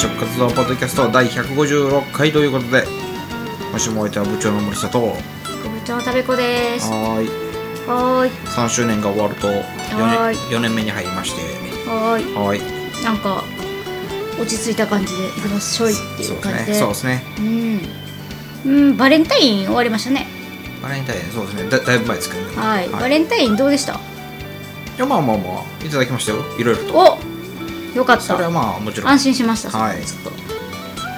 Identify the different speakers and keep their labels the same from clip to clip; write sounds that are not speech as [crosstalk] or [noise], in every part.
Speaker 1: 食活動ポッドキャスト第156回ということで今週もおいては部長の森下とは
Speaker 2: 部長食べ子です。
Speaker 1: ーい
Speaker 2: はーい。
Speaker 1: 3周年が終わると 4,
Speaker 2: はーい
Speaker 1: 年4年目に入りまして
Speaker 2: はーい。
Speaker 1: はーい
Speaker 2: なんか、落ち着いた感じでいきましょいってい
Speaker 1: そうですね
Speaker 2: う感じで。
Speaker 1: そうですね
Speaker 2: うん。うん、バレンタイン終わりましたね。
Speaker 1: バレンタインそうですねだだいぶ前ですけどね
Speaker 2: はい。バ
Speaker 1: い
Speaker 2: レンタインどうでした？
Speaker 1: いやまあまあまあいただきましたよいろいろと
Speaker 2: およかった。
Speaker 1: それはまあもちろん。
Speaker 2: 安心しました。
Speaker 1: はい。
Speaker 2: ちょっと。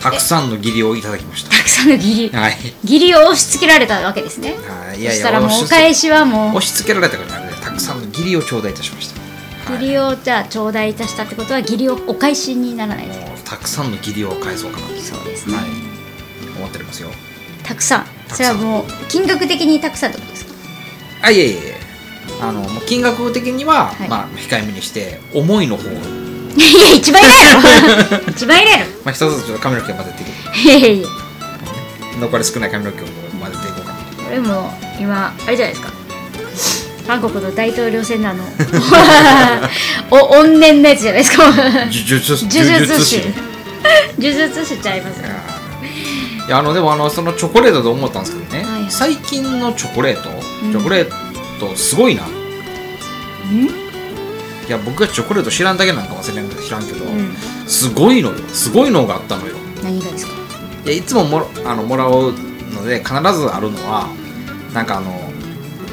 Speaker 1: たくさんの義理をいただきました。
Speaker 2: たくさんの義理。
Speaker 1: はい。
Speaker 2: 義理を押し付けられたわけですね。
Speaker 1: はい。いやいや
Speaker 2: そしたらもうお返しはもう。
Speaker 1: 押し付けられたからねたくさんの義理を頂戴いたしました。
Speaker 2: 義理をじゃあ頂戴いたしたってことは義理をお返しにならない
Speaker 1: たくさんの義理を返そうかなと。
Speaker 2: そうですね、
Speaker 1: はい。思っておりますよ。
Speaker 2: たくさん。それはもう金額的にたくさんってことですか？
Speaker 1: あいえいえあの金額的には、
Speaker 2: はい。
Speaker 1: まあ控えめにして思いの方を、
Speaker 2: いや一番いないやろ。一番いな [laughs] いやろ。
Speaker 1: まあ、一つずつちょっと髪の毛を混ぜていく
Speaker 2: いやいやいや。
Speaker 1: 残り少ない髪の毛を混ぜていこうか。な
Speaker 2: これも今あれじゃないですか。韓国の大統領選のあの [laughs] お怨念のやつじゃないですか。
Speaker 1: 呪術
Speaker 2: 呪術師。
Speaker 1: ね
Speaker 2: 呪術師ちゃいます。
Speaker 1: いやいやあのでもあのそのチョコレートで思ったんですけどね、
Speaker 2: はい
Speaker 1: 最近のチョコレート？
Speaker 2: うん。
Speaker 1: チョコレートすごいな、いや僕がチョコレート知らんだけなんかもしれんけど知らんけど、
Speaker 2: うん。
Speaker 1: すごいのよすごいのがあったのよ。
Speaker 2: 何がですか？
Speaker 1: いやいつももあのもらうので必ずあるのはなんかあの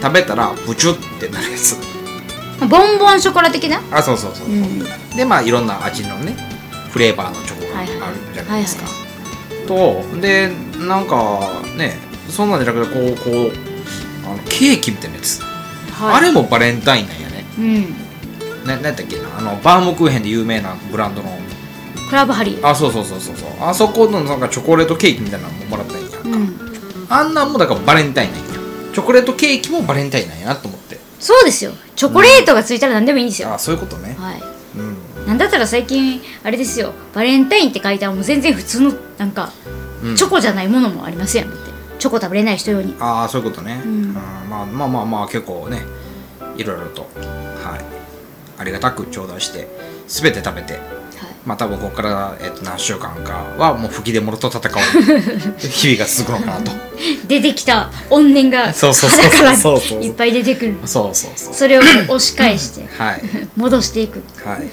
Speaker 1: 食べたらブチュってなるやつ。
Speaker 2: ボンボンショコラ的な？
Speaker 1: あそうそうそう、
Speaker 2: うん。
Speaker 1: でまあいろんな味のねフレーバーのチョコがあるじゃないですか、とでなんかねそんなんじゃなくてこうこうあのケーキみたいなやつ、
Speaker 2: はい。
Speaker 1: あれもバレンタインなんやね。
Speaker 2: うん
Speaker 1: ななんだっけなあのバームクーヘンで有名なブランドの。
Speaker 2: クラブハリー。
Speaker 1: あそうそうそうそうそう。あそこのなんかチョコレートケーキみたいなのももらったんや
Speaker 2: うん。
Speaker 1: あんなんもだからバレンタインなんや。チョコレートケーキもバレンタインなんやなと思って。
Speaker 2: そうですよ。チョコレートがついたら何でもいいんですよ、
Speaker 1: あそういうことね。
Speaker 2: はい。
Speaker 1: うん。
Speaker 2: なんだったら最近あれですよ。バレンタインって書いたらもう全然普通のなんか
Speaker 1: うん。
Speaker 2: チョコじゃないものもありますやん。だって。チョコ食べれない人用に。
Speaker 1: ああそういうことね、
Speaker 2: うん。
Speaker 1: まあまあまあまあ結構ね。いろいろと。はいありがたく頂戴して全て食べて
Speaker 2: はい。
Speaker 1: まあ多分ここから、えっと何週間かはもう吹き出物と戦う [laughs] 日々が続くのかなと。
Speaker 2: 出てきた怨念が
Speaker 1: そうそうそう
Speaker 2: 鼻からいっぱい出てくる。
Speaker 1: そうそうそう。
Speaker 2: それを押し返して
Speaker 1: はい。
Speaker 2: 戻していく。
Speaker 1: はい。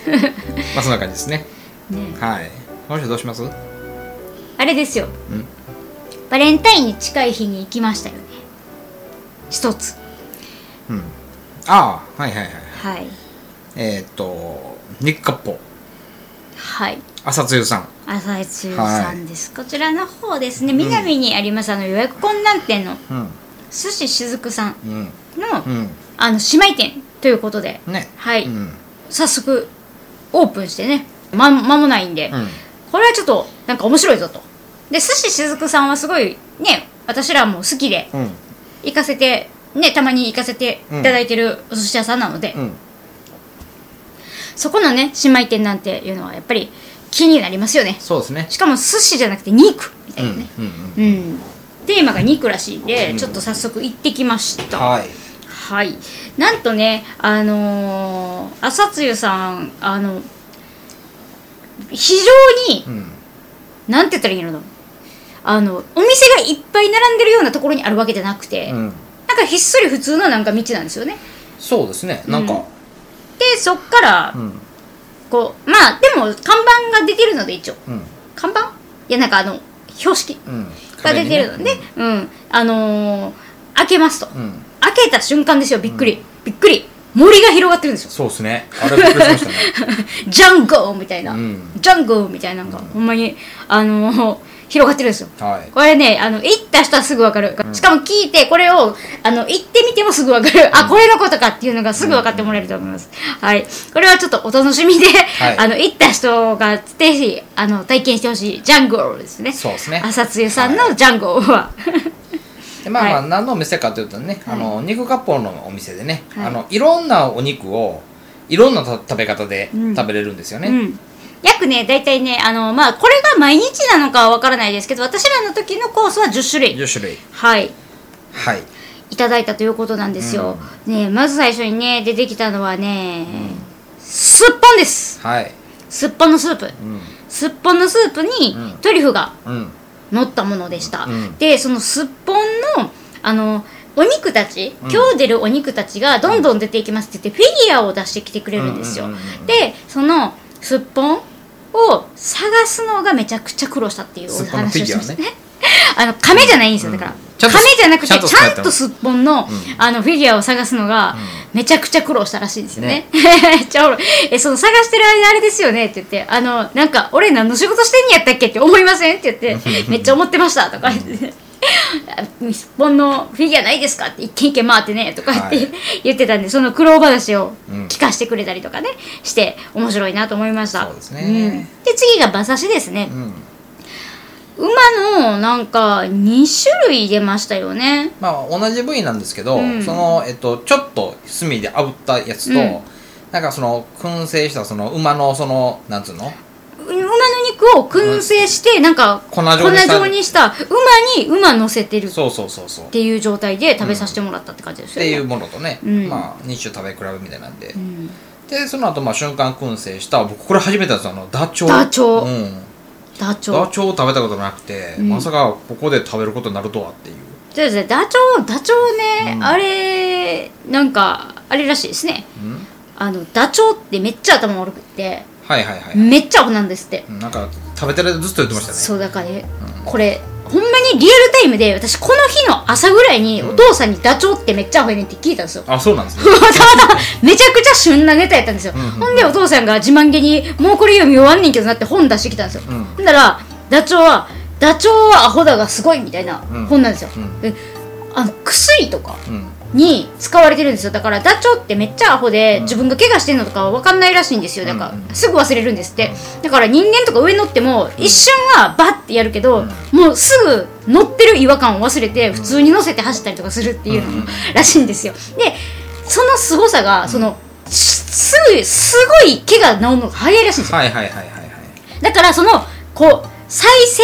Speaker 1: まあそんな感じですね。
Speaker 2: ね。
Speaker 1: はい。この人どうします？
Speaker 2: あれですよ。
Speaker 1: うん。
Speaker 2: バレンタインに近い日に行きましたよね。一つ。
Speaker 1: うん。ああはいはいはい。
Speaker 2: はい
Speaker 1: えーっと肉割烹
Speaker 2: はい。
Speaker 1: 朝露さん。
Speaker 2: 朝井剛さんです、こちらの方ですね。南にありますあの予約困難店の
Speaker 1: うん。
Speaker 2: 寿司しずくさん
Speaker 1: うん。
Speaker 2: の,、
Speaker 1: うん。
Speaker 2: あの姉妹店ということで。
Speaker 1: ね。
Speaker 2: はい、
Speaker 1: うん。
Speaker 2: 早速オープンしてね。ま間もないんで、
Speaker 1: うん。
Speaker 2: これはちょっとなんか面白いぞと。で寿司しずくさんはすごいね私らも好きで
Speaker 1: うん。
Speaker 2: 行かせてねたまに行かせていただいてるお寿司屋さんなので、
Speaker 1: うん
Speaker 2: そこのね姉妹店なんていうのはやっぱり気になりますよね。
Speaker 1: そうですね。
Speaker 2: しかも寿司じゃなくて肉みたいなね、
Speaker 1: うん
Speaker 2: うんテーマが肉らしいんで、
Speaker 1: うん
Speaker 2: ちょっと早速行ってきました。
Speaker 1: はい。
Speaker 2: はい。なんとねあのー、朝露さんあの非常に
Speaker 1: うん。
Speaker 2: なんて言ったらいいの？あのお店がいっぱい並んでるようなところにあるわけじゃなくて、
Speaker 1: うん。
Speaker 2: なんかひっそり普通のなんか道なんですよね。
Speaker 1: そうですね。なんか
Speaker 2: でそっから
Speaker 1: うん。
Speaker 2: こうまあでも看板が出てるので一応。
Speaker 1: うん。
Speaker 2: 看板？いやなんかあの標識
Speaker 1: うん。
Speaker 2: が出てるので、うん。あのー開けますと。
Speaker 1: うん。
Speaker 2: 開けた瞬間ですよびっくり、びっくり。森が広がってるんですよ。
Speaker 1: そうですね。あれびっくりしましたね。[laughs]
Speaker 2: ジャンゴーみたいな、
Speaker 1: うん。
Speaker 2: ジャンゴーみたいな。のが、ほんまにあのー広がってるんですよ。
Speaker 1: はい。
Speaker 2: これねあの行った人はすぐ分かる、しかも聞いてこれをあの行ってみてもすぐ分かる、あこれのことかっていうのがすぐ分かってもらえると思います、はい。これはちょっとお楽しみで、
Speaker 1: い。
Speaker 2: あの行った人がぜひあの体験してほしいジャンゴーですね。
Speaker 1: そうですね。
Speaker 2: 朝露さんのジャンゴーは、[laughs]
Speaker 1: でまあまあ
Speaker 2: は
Speaker 1: 何のお店かというとね、
Speaker 2: はい。
Speaker 1: あの肉割烹のお店でね、
Speaker 2: はい。
Speaker 1: あのいろんなお肉をいろんなた食べ方で
Speaker 2: うん。
Speaker 1: 食べれるんですよね、
Speaker 2: うん約ね大体ねあのまあこれが毎日なのかは分からないですけど私らの時のコースは10種類。
Speaker 1: 10種類。
Speaker 2: はい。
Speaker 1: はい。
Speaker 2: いただいたということなんですよ、ねまず最初にね出てきたのはね、すっぽんです。
Speaker 1: はい、
Speaker 2: すっぽんのスープ。
Speaker 1: うん、
Speaker 2: すすっぽんのスープに
Speaker 1: うん。
Speaker 2: トリュフが
Speaker 1: うん。
Speaker 2: 乗ったものでした、
Speaker 1: うん。
Speaker 2: でそのすっぽんのあのお肉たち、
Speaker 1: うん。
Speaker 2: 今日出るお肉たちがどんどん出ていきますって言ってフィギュアを出してきてくれるんですよ、
Speaker 1: うんうんうんうん。
Speaker 2: でそのすっぽんを探すのがめちゃくちゃ苦労したっていうお話をしました。ね。[laughs] あの亀じゃないんですよ。だから、亀じゃなくてちゃん
Speaker 1: と
Speaker 2: すっぽんの,、
Speaker 1: ん
Speaker 2: あのフィギュアを探すのがめちゃくちゃ苦労したらしいんですよね。[laughs] えその探してる間あれですよね？って言ってあのなんか俺何の仕事してんやったっけ？って思いません？って言って [laughs] めっちゃ思ってました。とか言って。すっぽんのフィギュアないですかって一軒一軒回ってねとか言って、
Speaker 1: はい。[laughs]
Speaker 2: 言ってたんでその苦労話を
Speaker 1: うん。
Speaker 2: 聞かせてくれたりとかねして面白いなと思いました。
Speaker 1: そうですね。
Speaker 2: ん。で次が馬刺しですね、
Speaker 1: うん。
Speaker 2: 馬のなんか2種類出ましたよね。
Speaker 1: まあ同じ部位なんですけど、
Speaker 2: うん。
Speaker 1: その、えっと、ちょっと炭で炙ったやつと、
Speaker 2: うん。
Speaker 1: なんかその燻製したその馬のそのなんつうの？
Speaker 2: 馬の肉を燻製してなんか
Speaker 1: 粉状にした
Speaker 2: 状にした馬に馬乗せてる。っ
Speaker 1: そうそうそうそう。
Speaker 2: ていう状態で食べさせてもらったって感じですよね、
Speaker 1: っていうものとね、
Speaker 2: うん。
Speaker 1: まあ2種食べ比べみたいなんで、
Speaker 2: うん。
Speaker 1: でその後まあ瞬間燻製した僕これ初めてですよあのダチョウ。
Speaker 2: ダチョウ。
Speaker 1: うん、
Speaker 2: ダチョウ。
Speaker 1: ダチョウを食べたことなくて、
Speaker 2: うん。
Speaker 1: まさかここで食べることになるとはっていう。
Speaker 2: そうですね。ダチョウダチョウね、
Speaker 1: うん。
Speaker 2: あれなんかあれらしいですね。
Speaker 1: うん。
Speaker 2: あのダチョウってめっちゃ頭悪くって
Speaker 1: はいはいはい、
Speaker 2: めっちゃアホなんですって、
Speaker 1: うんなんか食べてる間ずっと言ってましたね。
Speaker 2: そうだからね、これほんまにリアルタイムで私この日の朝ぐらいにお父さんにダチョウってめっちゃアホやねんって聞いたんですよ、
Speaker 1: あそうなんですね。[laughs]
Speaker 2: たまたまめちゃくちゃ旬なネタやったんですよ、
Speaker 1: うんうん
Speaker 2: ほんでお父さんが自慢げに「もうこれ読み終わんねんけどな」って本出してきたんですよ、
Speaker 1: うん。
Speaker 2: ほんだらダチョウは「ダチョウはアホだがすごい」みたいな
Speaker 1: うん。
Speaker 2: 本なんですよ、
Speaker 1: うん。
Speaker 2: であの薬とか
Speaker 1: うん
Speaker 2: に使われてるんですよ。だからダチョウってめっちゃアホで、自分が怪我してんのとか分かんないらしいんですよ。だから、すぐ忘れるんですって。だから人間とか上乗っても一瞬はバッてやるけど、もうすぐ乗ってる違和感を忘れて普通に乗せて走ったりとかするっていうのらしいんですよ。でその凄さがそのすぐすごい怪我治るのが早いらしいんですよ。
Speaker 1: はいはいはいはいはい。
Speaker 2: だからそのこう再生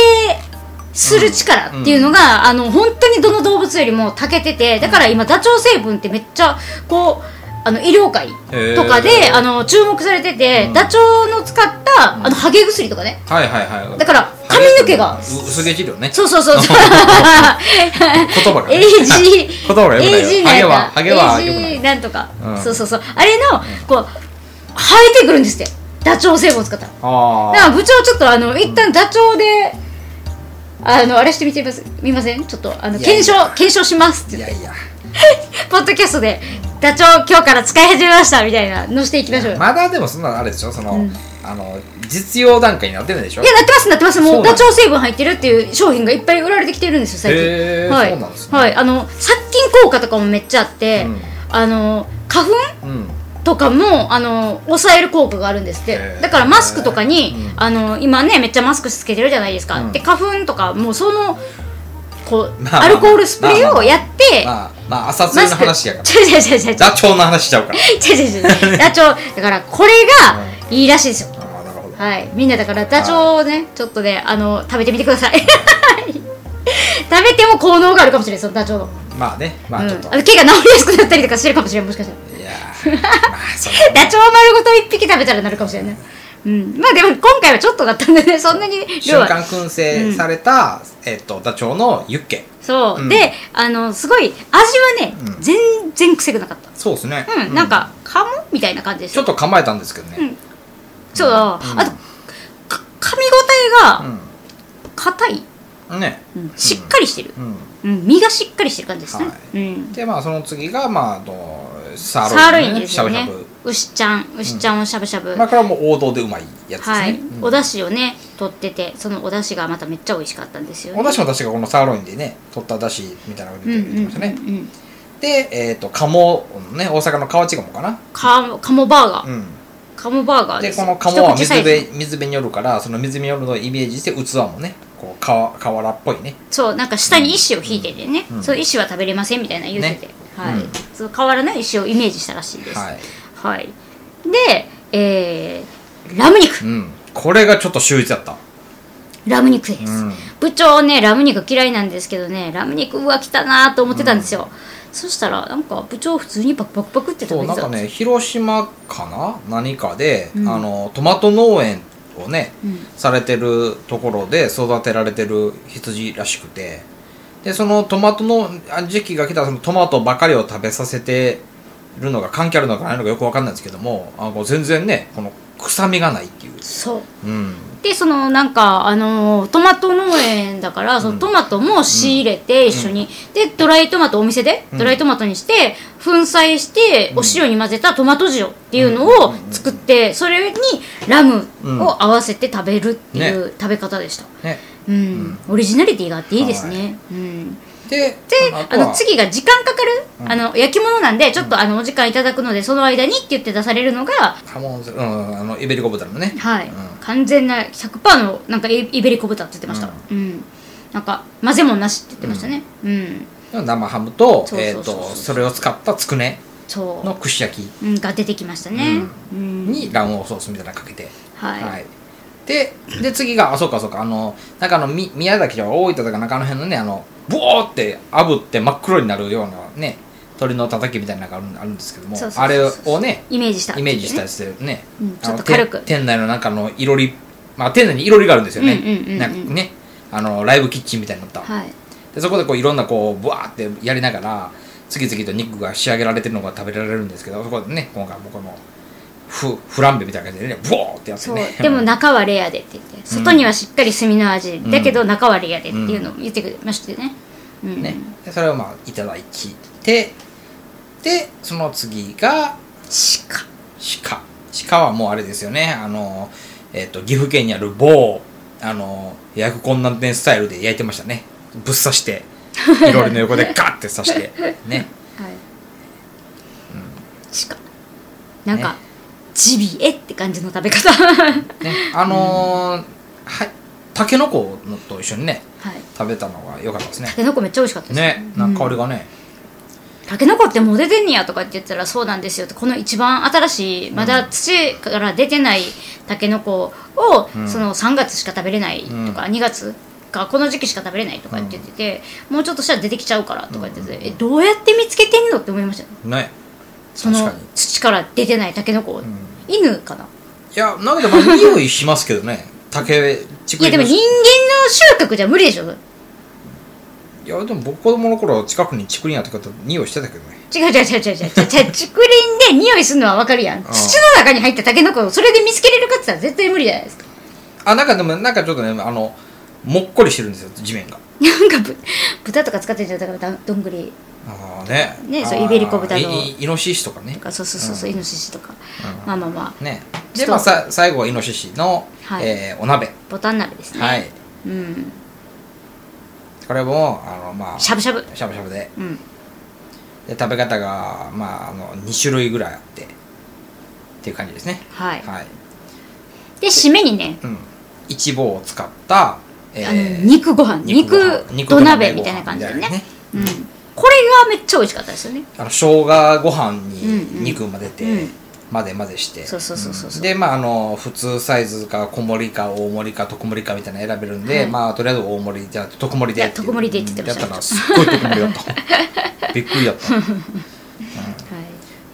Speaker 2: する力っていうのが、あの本当にどの動物よりも長けててだから今ダチョウ成分ってめっちゃこうあの医療界とかであの注目されてて、
Speaker 1: うん。
Speaker 2: ダチョウの使った、あのハゲ薬とかね。
Speaker 1: はいはいはい。
Speaker 2: だから髪の毛が
Speaker 1: う薄毛治療ね。
Speaker 2: そうそうそう [laughs]
Speaker 1: 言葉がね。[laughs]
Speaker 2: AG [laughs]
Speaker 1: 言葉がよくないよ
Speaker 2: AG
Speaker 1: ハゲは
Speaker 2: なん
Speaker 1: ハゲは
Speaker 2: AG なんとか、
Speaker 1: うん。
Speaker 2: そうそうそう。あれのこう生えてくるんですって。ダチョウ成分を使ったら。
Speaker 1: あ
Speaker 2: だから部長ちょっとあの一旦ダチョウであのあれしてみてみます見ません？ちょっとあの検証検証しますって言って。
Speaker 1: あいやいや。[laughs]
Speaker 2: ポッドキャストでダチョウ今日から使い始めましたみたいなのしていきましょうよ。
Speaker 1: まだでもそんなあれでしょ？その、
Speaker 2: うん。
Speaker 1: あの実用段階になってないでしょ？
Speaker 2: いやなってますなってます。もうんダチョウ成分入ってるっていう商品がいっぱい売られてきてるんですよ最近。はい。はい。あの殺菌効果とかもめっちゃあって、
Speaker 1: うん。
Speaker 2: あの花粉？
Speaker 1: うん
Speaker 2: とかもあの抑える効果があるんですって。だからマスクとかに、
Speaker 1: うん。
Speaker 2: あの今ねめっちゃマスクつけてるじゃないですか、
Speaker 1: うん。
Speaker 2: で花粉とかもうそのこう、
Speaker 1: まあまあ
Speaker 2: アルコールスプレーをやって、
Speaker 1: まあまあ朝露の話やから。
Speaker 2: 違う違う違う違う違う
Speaker 1: ダチョウの話しちゃうから。
Speaker 2: 違う違う違うダチョウだからこれがいいらしいですよ。
Speaker 1: ああなるほど。
Speaker 2: はい。みんなだからダチョウをねちょっとねあの食べてみてください。[laughs] 食べても効能があるかもしれないそのダチョウの,、
Speaker 1: まあね。ま
Speaker 2: うん、
Speaker 1: あちょっと、
Speaker 2: あの毛が治りやすくなったりとかしてるかもしれないもしかしたら [laughs] ダチョウ丸ごと一匹食べたらなるかもしれない。うん、まあでも今回はちょっとだったんでね。そんなに量は。
Speaker 1: 瞬間燻製された、えっとダチョウのユッケ。
Speaker 2: そう、
Speaker 1: うん。
Speaker 2: であのすごい味はね、
Speaker 1: うん。
Speaker 2: 全然癖がなかった。
Speaker 1: そうですね。
Speaker 2: うん、なんか鴨みたいな感じです
Speaker 1: ちょっと構えたんですけどね。
Speaker 2: うん。そう、
Speaker 1: うん。
Speaker 2: あとか噛み応えが硬い、
Speaker 1: うん。ね
Speaker 2: うん。しっかりしてる、
Speaker 1: うん。
Speaker 2: うん。身がしっかりしてる感じですね、
Speaker 1: はい。
Speaker 2: うん、
Speaker 1: でまあその次がまああのサ
Speaker 2: サーロインですよね。牛ちゃん。牛ちゃんをしゃぶしゃぶ、
Speaker 1: まあこれはもう王道でうまいやつですね、
Speaker 2: はい、
Speaker 1: うん。
Speaker 2: お出汁をね取っててそのお出汁がまためっちゃ美味しかったんですよね。
Speaker 1: お出汁も確かこのサーロインでね取った出汁みたいなのが
Speaker 2: うんうん
Speaker 1: 出てきましたね、
Speaker 2: うんうん
Speaker 1: でえっ、と鴨ね大阪の河内鴨かな？
Speaker 2: か鴨バーガー、
Speaker 1: うん。
Speaker 2: 鴨バーガーです
Speaker 1: でこの鴨は水辺水辺によるからその水辺によるのをイメージして器もねこうか瓦っぽいね。
Speaker 2: そうなんか下に石を引いててね、
Speaker 1: うん。
Speaker 2: その石は食べれませんみたいな言ってて、
Speaker 1: ね
Speaker 2: はい、
Speaker 1: うん。
Speaker 2: その瓦の石をイメージしたらしいです。
Speaker 1: はい、
Speaker 2: はい。でえー、ラム肉。
Speaker 1: うん、これがちょっと秀逸だった。
Speaker 2: ラム肉です、
Speaker 1: うん。
Speaker 2: 部長ねラム肉嫌いなんですけどねラム肉うわ来たなと思ってたんですよ、そしたらなんか部長普通にパクパクパクって
Speaker 1: そうなんか
Speaker 2: 食べてたんです
Speaker 1: ね広島かな？何かで、
Speaker 2: うん。
Speaker 1: あのトマト農園をね、
Speaker 2: うん。
Speaker 1: されてるところで育てられてる羊らしくてでそのトマトの時期が来たらそのトマトばかりを食べさせてるのが関係あるのかないのかよく分かんないんですけどもあ全然ねこの臭みがないっていう、
Speaker 2: そう。
Speaker 1: うん、
Speaker 2: でそのなんかあのートマト農園だからそのトマトも仕入れて一緒に、でドライトマトお店で
Speaker 1: うん。
Speaker 2: ドライトマトにして粉砕してお塩に混ぜたトマト塩っていうのを作ってそれにラムを合わせて食べるっていう食べ方でした、
Speaker 1: ね。
Speaker 2: うん。オリジナリティがあっていいですね、うん
Speaker 1: で
Speaker 2: であの次が時間かかる、あの焼き物なんでちょっとあのお時間いただくのでその間にって言って出されるのが
Speaker 1: ハモンうんあのイベリコ豚のね。
Speaker 2: はい、
Speaker 1: うん。
Speaker 2: 完全な100%のなんかイイベリコ豚って言ってました。うん、なんか混ぜもんなしって言ってましたね。うん、
Speaker 1: 生ハムと
Speaker 2: そ
Speaker 1: れを使ったつくね
Speaker 2: そ
Speaker 1: の串焼き。
Speaker 2: う、うん、が出てきましたね。うん、
Speaker 1: に卵黄ソースみたいなのかけて。
Speaker 2: はい、
Speaker 1: でで次があそうかそうかあのなんかあのみ宮崎とか大分とか中の辺のねあのボーって炙って真っ黒になるようなね鶏のたたきみたいなのがあるあるんですけどもあれをね
Speaker 2: イメージした
Speaker 1: イメージしたや
Speaker 2: つ
Speaker 1: つでね、
Speaker 2: うんちょっと軽く。
Speaker 1: て店内の中のいろりまあ店内にいろりがあるんですよね、なんかね。あのライブキッチンみたいになった、
Speaker 2: はい。
Speaker 1: でそこでこういろんなこうブワーってやりながら次々と肉が仕上げられてるのが食べられるんですけどそこでね今回もこのフフランベみたいな感じでねブワーってやって
Speaker 2: そう。
Speaker 1: ね
Speaker 2: でも中はレアでって言って。外にはしっかり炭の味、だけど中はレアでっていうのを言ってくれましてね、うん。
Speaker 1: ね、でそれをまあいただいて。でその次が
Speaker 2: 鹿。
Speaker 1: 鹿。鹿はもうあれですよね。あの、えっと岐阜県にある某あの焼く困難店スタイルで焼いてましたね。ぶっ刺して。[laughs] いろりの横でガッて刺して。ね。
Speaker 2: はい、鹿。なんか、
Speaker 1: ね
Speaker 2: ジビエって感じの食べ方。
Speaker 1: ねあのーはいたけのこのと一緒にね
Speaker 2: はい。
Speaker 1: 食べたのが良かったですね。
Speaker 2: たけのこめっちゃ美味しかったです。
Speaker 1: ねなんか香りがね、
Speaker 2: たけのこってもう出てんねやとかって言ったらそうなんですよ。ってこの一番新しいまだ土から出てないたけのこを、
Speaker 1: うん。
Speaker 2: その3月しか食べれないとか、
Speaker 1: うん。
Speaker 2: 2月かこの時期しか食べれないとかって言ってて、もうちょっとしたら出てきちゃうからとか言ってて、えどうやって見つけてんのって思いました。よ
Speaker 1: ね
Speaker 2: その土から出てないたけのこ、
Speaker 1: ん
Speaker 2: 犬かな？い
Speaker 1: やなんかでも匂いしますけどね。竹竹
Speaker 2: いやでも人間の収穫じゃ無理でしょ？
Speaker 1: いやでも僕子供の頃近くに竹林あった方匂いしてたけどね。
Speaker 2: 違う違う違う違う違う竹林で匂いするのは分かるやん。土
Speaker 1: ん。
Speaker 2: の中に入ったタケノコをそれで見つけれるかって言ったら絶対無理じゃないですか。
Speaker 1: あなんかでもなんかちょっとねあのもっこりしてるんですよ地面が。
Speaker 2: なんかぶ豚とか使ってんじゃん。だからだどんぐり
Speaker 1: ああね。
Speaker 2: ねそうイベリコ豚の
Speaker 1: いいイノシシとかね。
Speaker 2: そうそうそうそう、
Speaker 1: うん。
Speaker 2: イノシシとか、
Speaker 1: うん。
Speaker 2: まあまあまあ。
Speaker 1: ね。でまあさ最後はイノシシの、
Speaker 2: はい。
Speaker 1: えーお鍋。
Speaker 2: ボタン鍋ですね。
Speaker 1: はい。
Speaker 2: うん。
Speaker 1: これもあのまあ
Speaker 2: しゃぶしゃぶ。
Speaker 1: しゃぶしゃぶで。
Speaker 2: うん。
Speaker 1: で食べ方がまああの2種類ぐらいあって。っていう感じですね。
Speaker 2: はい。
Speaker 1: はい、
Speaker 2: で締めにね、
Speaker 1: うん、イチボを使った、え
Speaker 2: あの肉ご飯。肉
Speaker 1: ご飯。
Speaker 2: 土鍋みたいな感じでね。
Speaker 1: みたいな
Speaker 2: うん、めっちゃ美味しかったですよね。
Speaker 1: あの生姜ご飯
Speaker 2: うんうん。
Speaker 1: に肉混ぜて、
Speaker 2: うん。
Speaker 1: 混ぜ混ぜして。
Speaker 2: そうそうそうそう
Speaker 1: でまああの普通サイズか小盛りか大盛りか特盛りかみたいなの選べるんで、
Speaker 2: はい。
Speaker 1: まあとりあえず大盛りじゃあ特盛りで
Speaker 2: 特盛りでって言ってました
Speaker 1: やったらすっごい特盛りだった。[laughs] びっくりだった。
Speaker 2: はい。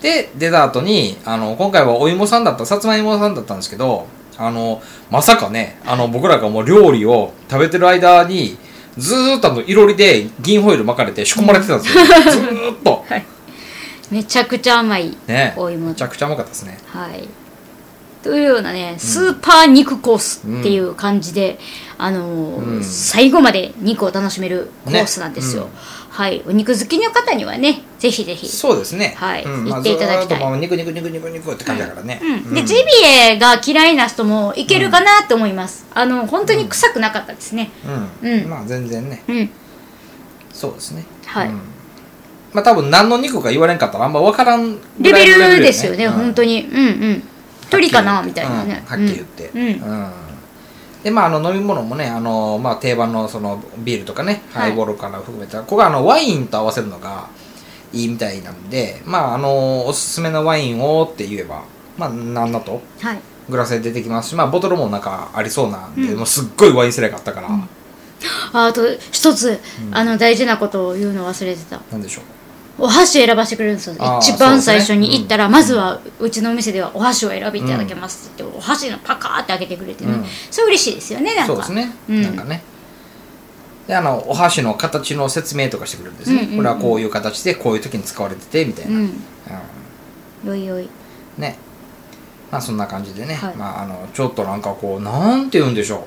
Speaker 1: でデザートにあの今回はお芋さんだったさつまいもさんだったんですけどあのまさかねあの僕らがもう料理を食べてる間にずーっとあのいろりで銀ホイル巻かれて仕込まれてたんですよ、ずーっと。
Speaker 2: めちゃくちゃ甘い
Speaker 1: ね。
Speaker 2: お芋。
Speaker 1: めちゃくちゃ甘かったですね。
Speaker 2: はい。というようなねスーパー肉コースっていう感じで、あのー
Speaker 1: うん。
Speaker 2: 最後まで肉を楽しめるコースなんですよ、
Speaker 1: ね。
Speaker 2: はい。お肉好きの方にはねぜひぜひ。
Speaker 1: そうですね。
Speaker 2: はい。
Speaker 1: うん。
Speaker 2: 言っていただきたい。
Speaker 1: 肉肉肉肉肉って感じだからね、
Speaker 2: うん、でジビエが嫌いな人もいけるかなと思います、あの本当に臭くなかったですね。
Speaker 1: うん。
Speaker 2: うん。
Speaker 1: まあ全然ね。
Speaker 2: うん。
Speaker 1: そうですね。
Speaker 2: はい。
Speaker 1: うん。まあ多分何の肉か言われんかったらあんま分からん
Speaker 2: レベルですよね、
Speaker 1: うん
Speaker 2: 本当に。うん。うん鳥かなみたいなね、
Speaker 1: うんはっきり言って。
Speaker 2: うん。
Speaker 1: でまああの飲み物もねあの、まあ、定番のそのビールとかね、
Speaker 2: はい。
Speaker 1: ハイボールから含めた。ここがあのワインと合わせるのがいいみたいなんでまああのおすすめのワインをって言えばまあなんだと。
Speaker 2: はい。
Speaker 1: グラスで出てきますしまあボトルもなんかありそうなんで、
Speaker 2: うん。
Speaker 1: もうすっごいワインセレがあったから、
Speaker 2: ああと一つ、あの大事なことを言うの忘れてた。
Speaker 1: なんでしょう？
Speaker 2: お箸選ばせてくれるんですよ。一番最初に行ったら、まずはうちのお店ではお箸を選びいただけますって言って、お箸のパカーって開けてくれてね、
Speaker 1: うん。
Speaker 2: それ嬉しいですよねなんか。
Speaker 1: そうですね、
Speaker 2: うん。
Speaker 1: なんかねであのお箸の形の説明とかしてくれるんですね、
Speaker 2: うんうんうん。
Speaker 1: これはこういう形でこういう時に使われててみたいな、
Speaker 2: うん。よいよい。
Speaker 1: ね。まあそんな感じでね、
Speaker 2: はい。
Speaker 1: まああのちょっとなんかこうなんて言うんでしょ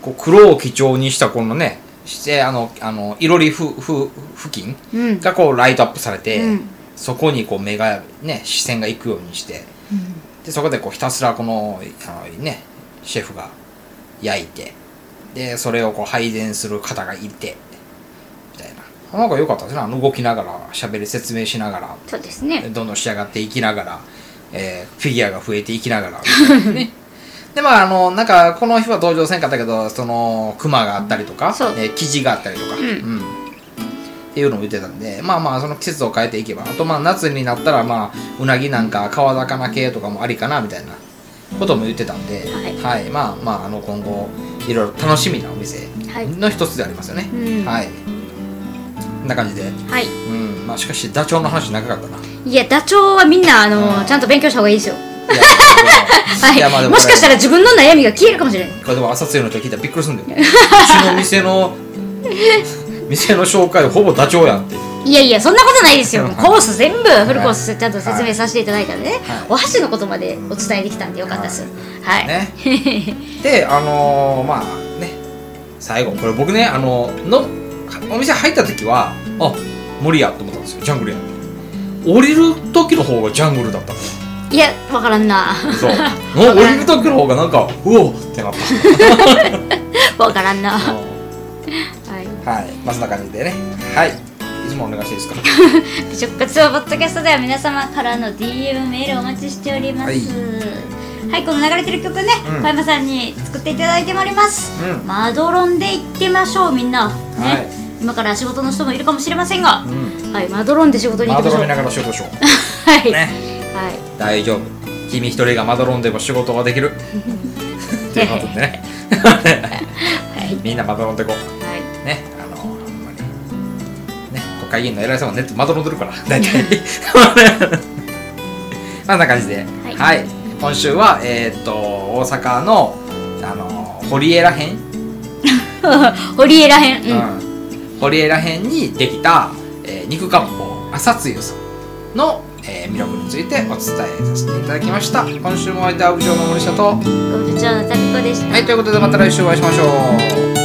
Speaker 1: う。こう黒を基調にしたこのねしてあのあのいろりふふ付近
Speaker 2: うん。
Speaker 1: がこうライトアップされて、
Speaker 2: うん。
Speaker 1: そこにこう目がね視線が行くようにしてでそこでこうひたすらこのあのねシェフが焼いてでそれをこう配膳する方がいてみたいな。なんか良かったですね。あの動きながら喋り説明しながら
Speaker 2: そうですね。
Speaker 1: どんどん仕上がっていきながら、えーフィギュアが増えていきながらね。[laughs] でまああのなんかこの日は登場せんかったけどそのクマがあったりとか、えー生地があったりとか、
Speaker 2: うん。
Speaker 1: っていうのを言ってたんでまあまあその季節を変えていけばあとまあ夏になったらまあうなぎなんか川魚系とかもありかなみたいなことも言ってたんで、
Speaker 2: はい。
Speaker 1: まあまああの今後いろいろ楽しみなお店
Speaker 2: はい。
Speaker 1: の一つでありますよね、
Speaker 2: うん。
Speaker 1: はい。こんな感じで。
Speaker 2: はい。
Speaker 1: うん。まあしかしダチョウの話長かったな。い
Speaker 2: やダチョウはみんなあの、
Speaker 1: うん。
Speaker 2: ちゃんと勉強した方がいいですよ。
Speaker 1: いや [laughs]
Speaker 2: はい。
Speaker 1: も
Speaker 2: もしかしたら自分の悩みが消えるかもしれない。
Speaker 1: これでも朝強いの人聞いたらびっくりするんだよ [laughs] うちの店の店の紹介ほぼダチョウやんって
Speaker 2: いやいやそんなことないですよ。
Speaker 1: うん。
Speaker 2: コース全部フルコースちゃんと説明させていただいたんでね、
Speaker 1: はい。
Speaker 2: お箸のことまでお伝えできたんでよかったです。はい、
Speaker 1: ね。であのーまあね。最後これ僕ねあののお店入った時はあ森やと思ったんですよ。ジャングルや降りる時の方がジャングルだったんですよ
Speaker 2: いやわからんな。
Speaker 1: そう。[laughs] 降りる時の方がなんかうおってなった。[laughs]
Speaker 2: わからんな。は
Speaker 1: はい。まあそんな感じでね。はい。いつもお願いしていいですか？
Speaker 2: い美食活動ポッドキャストでは皆様からの DM メールお待ちしております。
Speaker 1: はい。
Speaker 2: はい、この流れてる曲ね、
Speaker 1: うん。
Speaker 2: 小山さんに作っていただいております、
Speaker 1: うん。
Speaker 2: マドロンで行ってみましょうみんな。ね、
Speaker 1: はい。
Speaker 2: 今から仕事の人もいるかもしれませんが、
Speaker 1: うん。
Speaker 2: はいマドロンで仕事に行きましょう。
Speaker 1: まどろみながら仕事しよう。[laughs]
Speaker 2: はい、
Speaker 1: ね
Speaker 2: はい。
Speaker 1: 大丈夫。君一人がまどろんでも仕事はできる。[laughs] っていうことでね。[laughs]
Speaker 2: はい。
Speaker 1: みんなまどろんでこう。
Speaker 2: はい。
Speaker 1: ね国会議員の偉いさんはネットまどろんでるから。[laughs] 大体。[laughs] まんな感じで。
Speaker 2: はい。
Speaker 1: はい、今週はえーっと大阪のあの堀江らへん、[laughs]
Speaker 2: 堀江らへん、うん。
Speaker 1: うん。堀江らへんにできた、えー肉割烹朝つゆさんの、えー魅力についてお伝えさせていただきました。今週もお相手は部長の森下と。
Speaker 2: ご部長のタミコでした、
Speaker 1: はいということでまた来週お会いしましょう